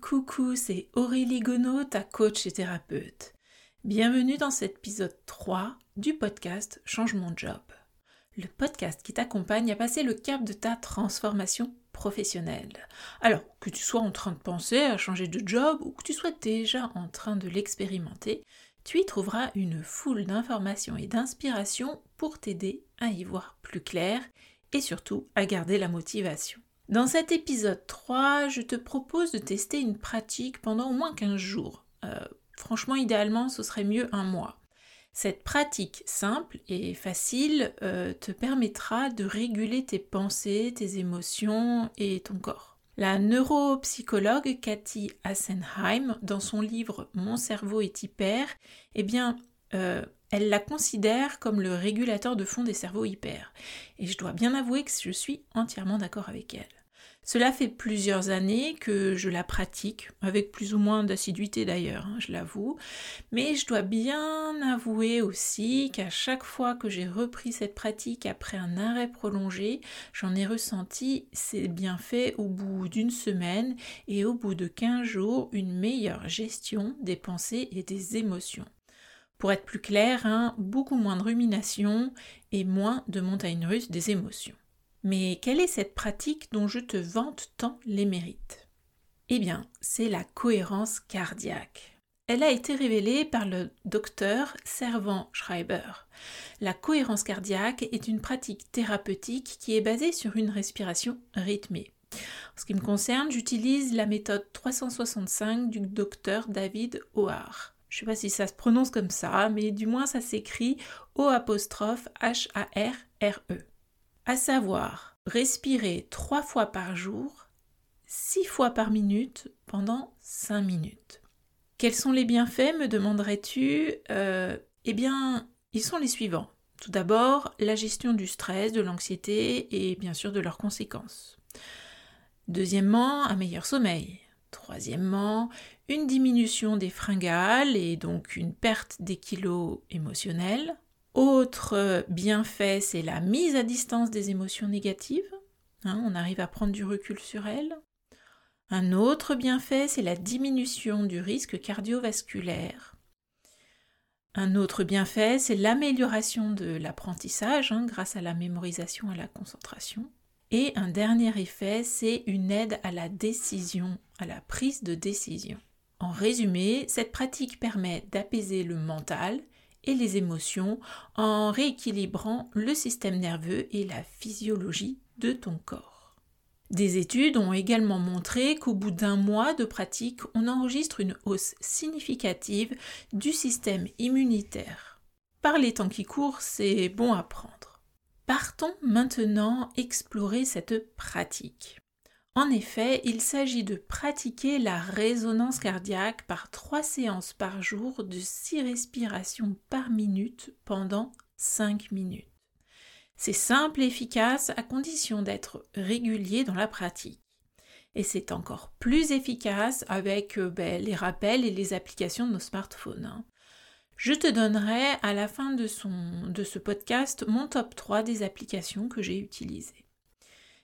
Coucou, c'est Aurélie Gonod, ta coach et thérapeute. Bienvenue dans cet épisode 3 du podcast Change mon job. Le podcast qui t'accompagne à passer le cap de ta transformation professionnelle. Alors, que tu sois en train de penser à changer de job ou que tu sois déjà en train de l'expérimenter, tu y trouveras une foule d'informations et d'inspirations pour t'aider à y voir plus clair et surtout à garder la motivation. Dans cet épisode 3, je te propose de tester une pratique pendant au moins 15 jours. Euh, franchement, idéalement, ce serait mieux un mois. Cette pratique simple et facile euh, te permettra de réguler tes pensées, tes émotions et ton corps. La neuropsychologue Cathy Assenheim, dans son livre Mon cerveau est hyper, eh bien, euh, elle la considère comme le régulateur de fond des cerveaux hyper. Et je dois bien avouer que je suis entièrement d'accord avec elle. Cela fait plusieurs années que je la pratique, avec plus ou moins d'assiduité d'ailleurs, hein, je l'avoue, mais je dois bien avouer aussi qu'à chaque fois que j'ai repris cette pratique après un arrêt prolongé, j'en ai ressenti ses bienfaits au bout d'une semaine et au bout de 15 jours une meilleure gestion des pensées et des émotions. Pour être plus clair, hein, beaucoup moins de rumination et moins de montagne russe des émotions. Mais quelle est cette pratique dont je te vante tant les mérites? Eh bien, c'est la cohérence cardiaque. Elle a été révélée par le docteur Servan Schreiber. La cohérence cardiaque est une pratique thérapeutique qui est basée sur une respiration rythmée. En ce qui me concerne, j'utilise la méthode 365 du docteur David O'Hare. Je sais pas si ça se prononce comme ça, mais du moins ça s'écrit O apostrophe H-A-R-R-E. À savoir, respirer trois fois par jour, six fois par minute pendant cinq minutes. Quels sont les bienfaits, me demanderais-tu? Euh, Eh bien, ils sont les suivants. Tout d'abord, la gestion du stress, de l'anxiété et bien sûr de leurs conséquences. Deuxièmement, un meilleur sommeil. Troisièmement, une diminution des fringales et donc une perte des kilos émotionnels. Autre bienfait, c'est la mise à distance des émotions négatives. Hein, on arrive à prendre du recul sur elles. Un autre bienfait, c'est la diminution du risque cardiovasculaire. Un autre bienfait, c'est l'amélioration de l'apprentissage hein, grâce à la mémorisation et à la concentration. Et un dernier effet, c'est une aide à la décision, à la prise de décision. En résumé, cette pratique permet d'apaiser le mental et les émotions en rééquilibrant le système nerveux et la physiologie de ton corps. Des études ont également montré qu'au bout d'un mois de pratique, on enregistre une hausse significative du système immunitaire. Par les temps qui courent, c'est bon à prendre. Partons maintenant explorer cette pratique. En effet, il s'agit de pratiquer la résonance cardiaque par trois séances par jour de six respirations par minute pendant 5 minutes. C'est simple et efficace à condition d'être régulier dans la pratique. Et c'est encore plus efficace avec euh, ben, les rappels et les applications de nos smartphones. Hein. Je te donnerai à la fin de, ce podcast mon top 3 des applications que j'ai utilisées.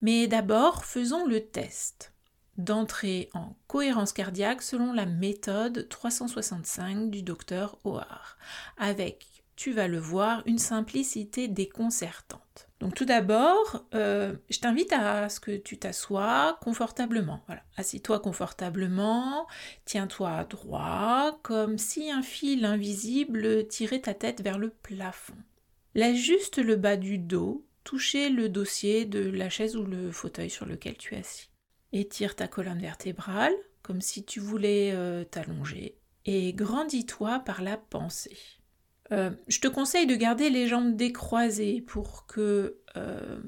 Mais d'abord, faisons le test d'entrer en cohérence cardiaque selon la méthode 365 du docteur O'Hare, avec tu vas le voir, une simplicité déconcertante. Donc tout d'abord, euh, je t'invite à ce que tu t'assoies confortablement. Assis-toi confortablement, tiens-toi droit, comme si un fil invisible tirait ta tête vers le plafond. Laisse juste le bas du dos toucher le dossier de la chaise ou le fauteuil sur lequel tu es assis. Étire ta colonne vertébrale, comme si tu voulais euh, t'allonger, et grandis-toi par la pensée. Euh, je te conseille de garder les jambes décroisées pour que euh,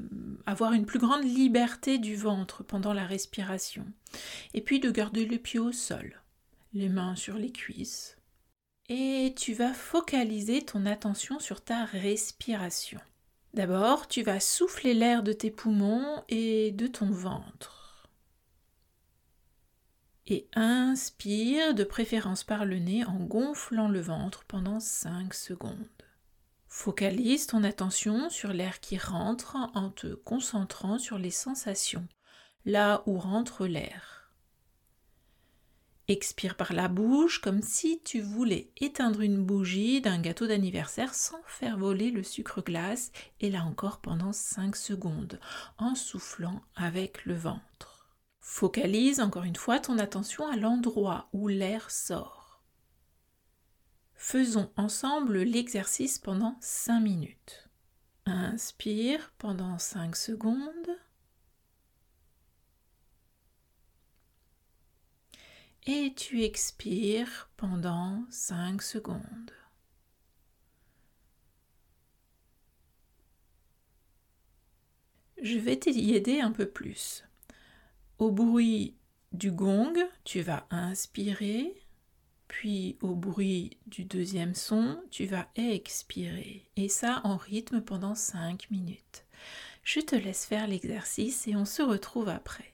avoir une plus grande liberté du ventre pendant la respiration. Et puis de garder les pieds au sol, les mains sur les cuisses. Et tu vas focaliser ton attention sur ta respiration. D'abord, tu vas souffler l'air de tes poumons et de ton ventre et inspire de préférence par le nez en gonflant le ventre pendant 5 secondes. Focalise ton attention sur l'air qui rentre en te concentrant sur les sensations, là où rentre l'air. Expire par la bouche comme si tu voulais éteindre une bougie d'un gâteau d'anniversaire sans faire voler le sucre glace et là encore pendant 5 secondes en soufflant avec le ventre. Focalise encore une fois ton attention à l'endroit où l'air sort. Faisons ensemble l'exercice pendant 5 minutes. Inspire pendant 5 secondes. et tu expires pendant 5 secondes. Je vais t'y aider un peu plus. Au bruit du gong, tu vas inspirer, puis au bruit du deuxième son, tu vas expirer. Et ça en rythme pendant 5 minutes. Je te laisse faire l'exercice et on se retrouve après.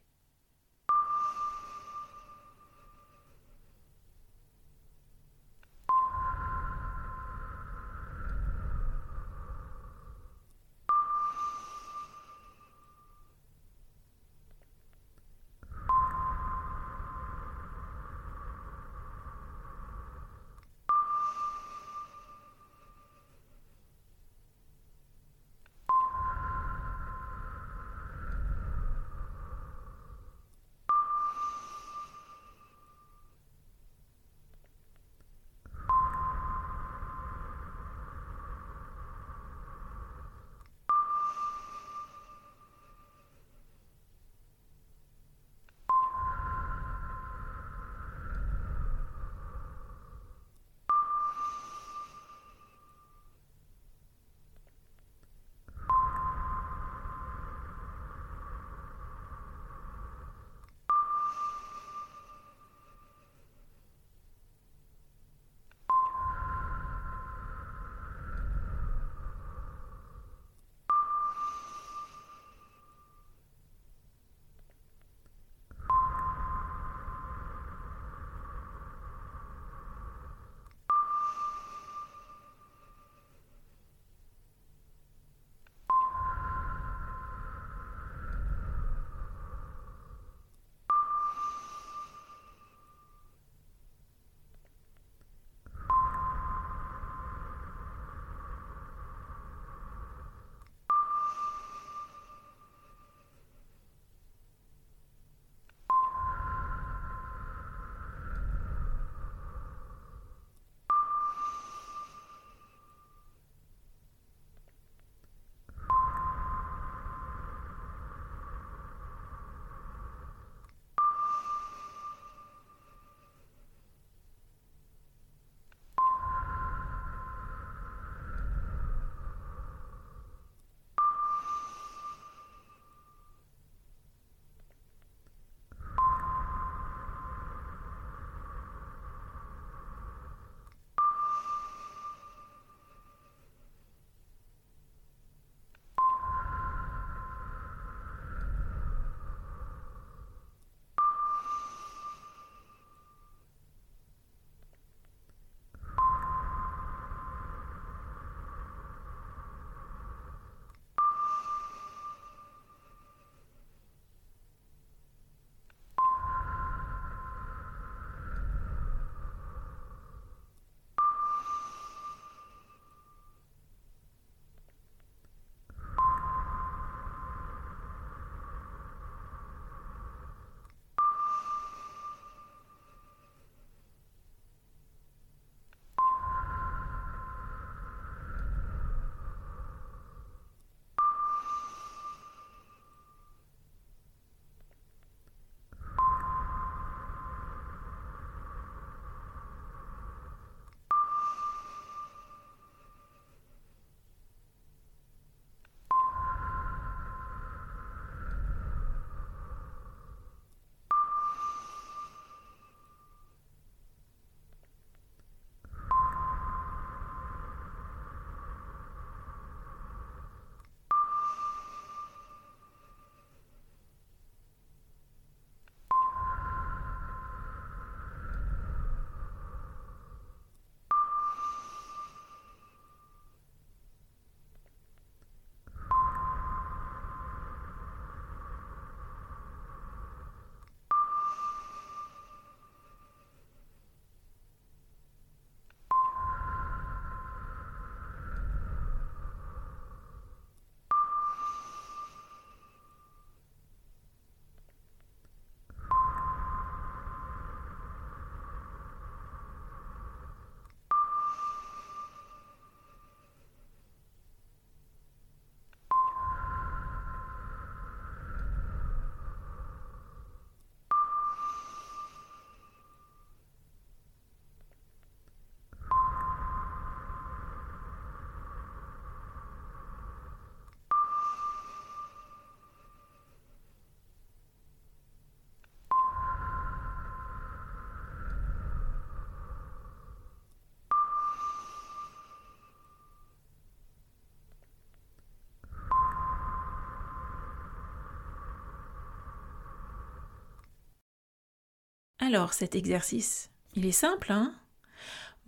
Alors cet exercice, il est simple, hein?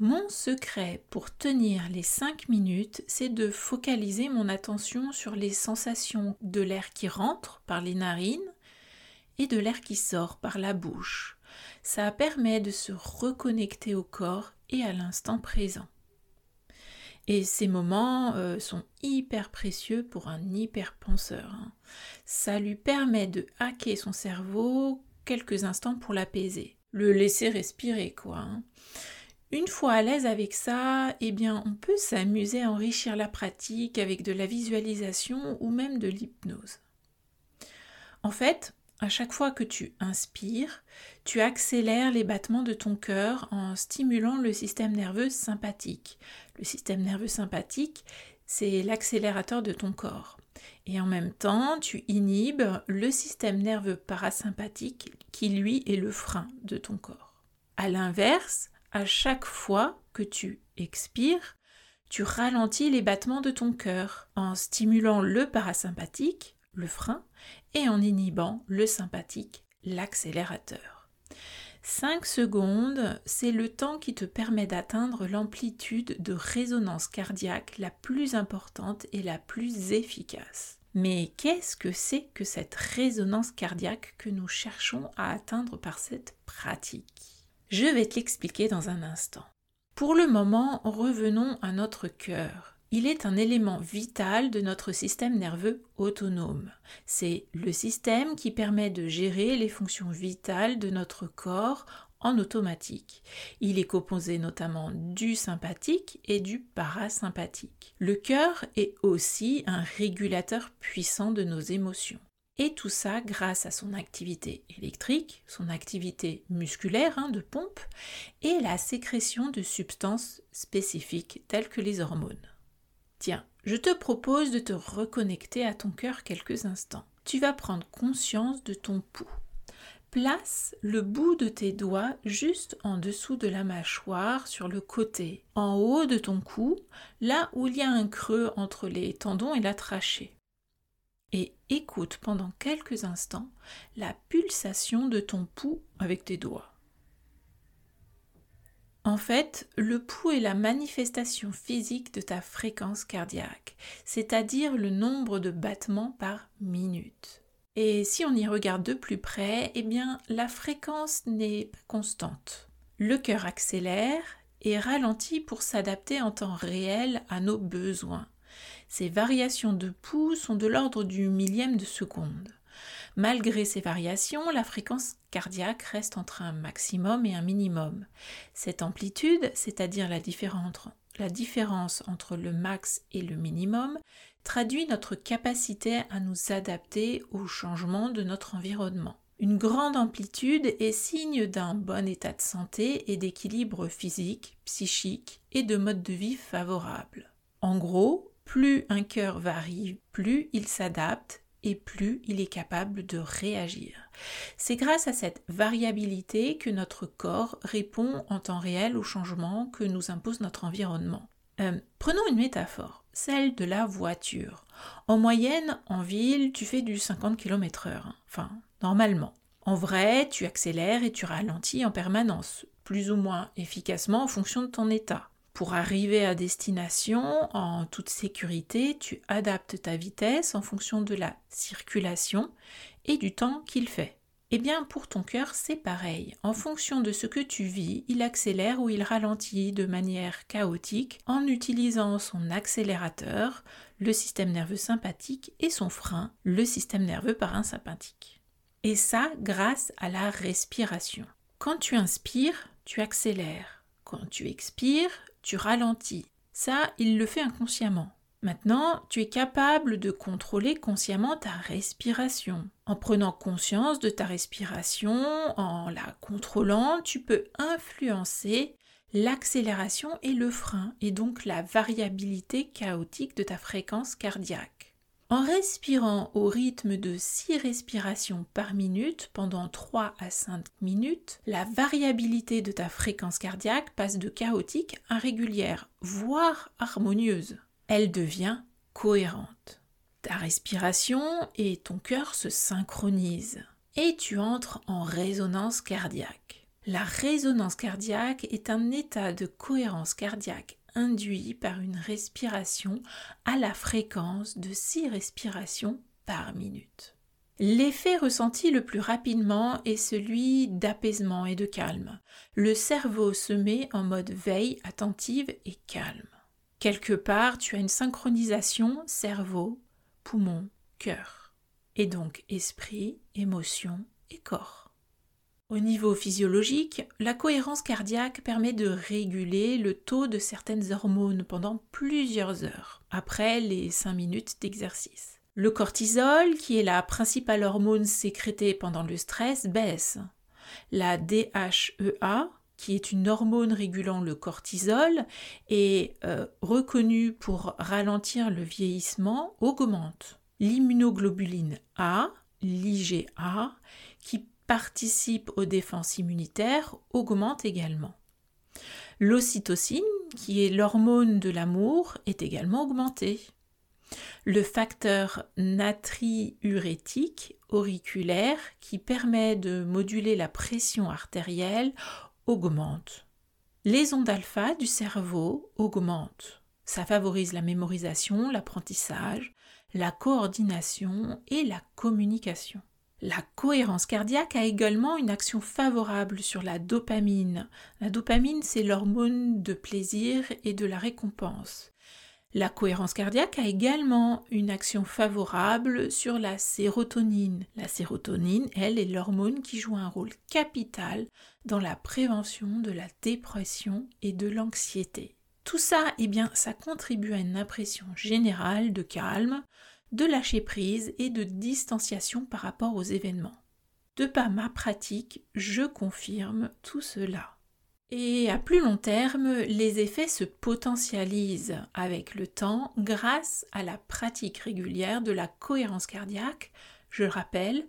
Mon secret pour tenir les 5 minutes, c'est de focaliser mon attention sur les sensations de l'air qui rentre par les narines et de l'air qui sort par la bouche. Ça permet de se reconnecter au corps et à l'instant présent. Et ces moments euh, sont hyper précieux pour un hyperpenseur. Hein. Ça lui permet de hacker son cerveau quelques instants pour l'apaiser. Le laisser respirer, quoi. Hein. Une fois à l'aise avec ça, eh bien, on peut s'amuser à enrichir la pratique avec de la visualisation ou même de l'hypnose. En fait, à chaque fois que tu inspires, tu accélères les battements de ton cœur en stimulant le système nerveux sympathique. Le système nerveux sympathique, c'est l'accélérateur de ton corps. Et en même temps, tu inhibes le système nerveux parasympathique qui lui est le frein de ton corps. À l'inverse, à chaque fois que tu expires, tu ralentis les battements de ton cœur en stimulant le parasympathique, le frein, et en inhibant le sympathique, l'accélérateur. 5 secondes, c'est le temps qui te permet d'atteindre l'amplitude de résonance cardiaque la plus importante et la plus efficace. Mais qu'est-ce que c'est que cette résonance cardiaque que nous cherchons à atteindre par cette pratique? Je vais te l'expliquer dans un instant. Pour le moment, revenons à notre cœur il est un élément vital de notre système nerveux autonome. C'est le système qui permet de gérer les fonctions vitales de notre corps en automatique. Il est composé notamment du sympathique et du parasympathique. Le cœur est aussi un régulateur puissant de nos émotions. Et tout ça grâce à son activité électrique, son activité musculaire hein, de pompe et la sécrétion de substances spécifiques telles que les hormones. Tiens, je te propose de te reconnecter à ton cœur quelques instants. Tu vas prendre conscience de ton pouls. Place le bout de tes doigts juste en dessous de la mâchoire, sur le côté, en haut de ton cou, là où il y a un creux entre les tendons et la trachée. Et écoute pendant quelques instants la pulsation de ton pouls avec tes doigts. En fait, le pouls est la manifestation physique de ta fréquence cardiaque, c'est-à-dire le nombre de battements par minute. Et si on y regarde de plus près, eh bien, la fréquence n'est pas constante. Le cœur accélère et ralentit pour s'adapter en temps réel à nos besoins. Ces variations de pouls sont de l'ordre du millième de seconde. Malgré ces variations, la fréquence cardiaque reste entre un maximum et un minimum. Cette amplitude, c'est-à-dire la différence, entre le max et le minimum, traduit notre capacité à nous adapter aux changements de notre environnement. Une grande amplitude est signe d'un bon état de santé et d'équilibre physique, psychique et de mode de vie favorable. En gros, plus un cœur varie, plus il s'adapte et plus il est capable de réagir. C'est grâce à cette variabilité que notre corps répond en temps réel aux changements que nous impose notre environnement. Euh, prenons une métaphore, celle de la voiture. En moyenne, en ville, tu fais du 50 km/h, enfin, normalement. En vrai, tu accélères et tu ralentis en permanence, plus ou moins efficacement en fonction de ton état. Pour arriver à destination en toute sécurité, tu adaptes ta vitesse en fonction de la circulation et du temps qu'il fait. Eh bien, pour ton cœur, c'est pareil. En fonction de ce que tu vis, il accélère ou il ralentit de manière chaotique en utilisant son accélérateur, le système nerveux sympathique, et son frein, le système nerveux parasympathique. Et ça grâce à la respiration. Quand tu inspires, tu accélères. Quand tu expires, tu ralentis. Ça, il le fait inconsciemment. Maintenant, tu es capable de contrôler consciemment ta respiration. En prenant conscience de ta respiration, en la contrôlant, tu peux influencer l'accélération et le frein, et donc la variabilité chaotique de ta fréquence cardiaque. En respirant au rythme de 6 respirations par minute pendant 3 à 5 minutes, la variabilité de ta fréquence cardiaque passe de chaotique à régulière, voire harmonieuse. Elle devient cohérente. Ta respiration et ton cœur se synchronisent et tu entres en résonance cardiaque. La résonance cardiaque est un état de cohérence cardiaque induit par une respiration à la fréquence de 6 respirations par minute. L'effet ressenti le plus rapidement est celui d'apaisement et de calme. Le cerveau se met en mode veille attentive et calme. Quelque part, tu as une synchronisation cerveau, poumon, cœur, et donc esprit, émotion et corps. Au niveau physiologique, la cohérence cardiaque permet de réguler le taux de certaines hormones pendant plusieurs heures, après les 5 minutes d'exercice. Le cortisol, qui est la principale hormone sécrétée pendant le stress, baisse. La DHEA, qui est une hormone régulant le cortisol et euh, reconnue pour ralentir le vieillissement, augmente. L'immunoglobuline A, l'IgA, qui participe aux défenses immunitaires, augmente également. L'ocytocine, qui est l'hormone de l'amour, est également augmentée. Le facteur natriurétique auriculaire qui permet de moduler la pression artérielle augmente. Les ondes alpha du cerveau augmentent. Ça favorise la mémorisation, l'apprentissage, la coordination et la communication. La cohérence cardiaque a également une action favorable sur la dopamine. La dopamine, c'est l'hormone de plaisir et de la récompense. La cohérence cardiaque a également une action favorable sur la sérotonine. La sérotonine, elle, est l'hormone qui joue un rôle capital dans la prévention de la dépression et de l'anxiété. Tout ça, eh bien, ça contribue à une impression générale de calme, de lâcher prise et de distanciation par rapport aux événements. De par ma pratique, je confirme tout cela. Et à plus long terme, les effets se potentialisent avec le temps grâce à la pratique régulière de la cohérence cardiaque, je le rappelle,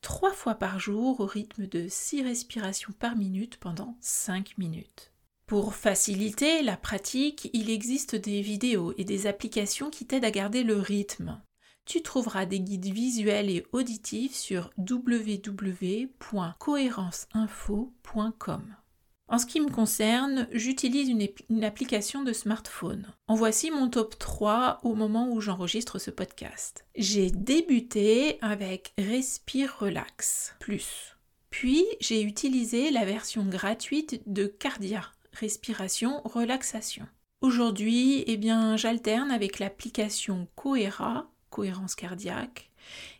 trois fois par jour au rythme de six respirations par minute pendant cinq minutes. Pour faciliter la pratique, il existe des vidéos et des applications qui t'aident à garder le rythme. Tu trouveras des guides visuels et auditifs sur www.cohérenceinfo.com. En ce qui me concerne, j'utilise une, application de smartphone. En voici mon top 3 au moment où j'enregistre ce podcast. J'ai débuté avec Respire Relax Plus. Puis j'ai utilisé la version gratuite de Cardia, Respiration Relaxation. Aujourd'hui, eh bien, j'alterne avec l'application Cohera, cohérence cardiaque,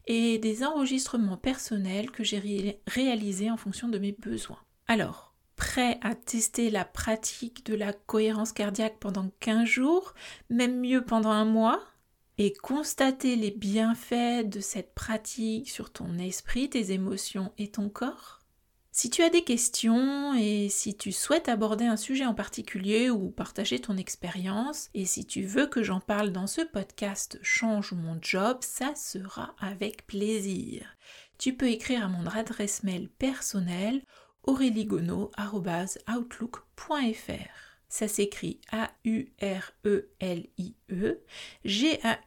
et des enregistrements personnels que j'ai réalisés en fonction de mes besoins. Alors, prêt à tester la pratique de la cohérence cardiaque pendant 15 jours, même mieux pendant un mois, et constater les bienfaits de cette pratique sur ton esprit, tes émotions et ton corps? Si tu as des questions et si tu souhaites aborder un sujet en particulier ou partager ton expérience, et si tu veux que j'en parle dans ce podcast Change mon job, ça sera avec plaisir. Tu peux écrire à mon adresse mail personnelle auréliegonod.outlook.fr. Ça s'écrit A-U-R-E-L-I-E G-A-U-N-E-A-U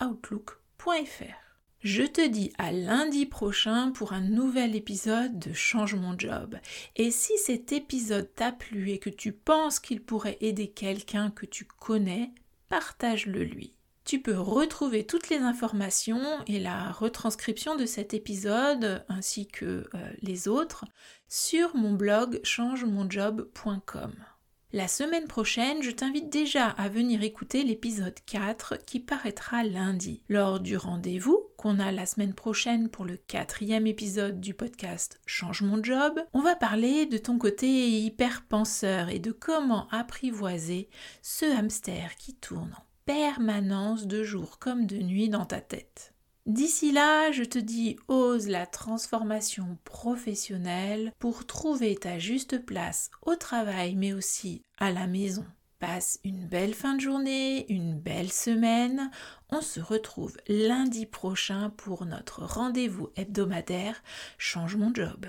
outlook.fr. Je te dis à lundi prochain pour un nouvel épisode de Change mon job. Et si cet épisode t'a plu et que tu penses qu'il pourrait aider quelqu'un que tu connais, partage-le lui. Tu peux retrouver toutes les informations et la retranscription de cet épisode ainsi que euh, les autres sur mon blog changemonjob.com. La semaine prochaine, je t'invite déjà à venir écouter l'épisode 4 qui paraîtra lundi. Lors du rendez-vous qu'on a la semaine prochaine pour le quatrième épisode du podcast Change mon job, on va parler de ton côté hyper penseur et de comment apprivoiser ce hamster qui tourne en permanence de jour comme de nuit dans ta tête. D'ici là, je te dis ose la transformation professionnelle pour trouver ta juste place au travail mais aussi à la maison. Passe une belle fin de journée, une belle semaine. On se retrouve lundi prochain pour notre rendez-vous hebdomadaire Change mon job.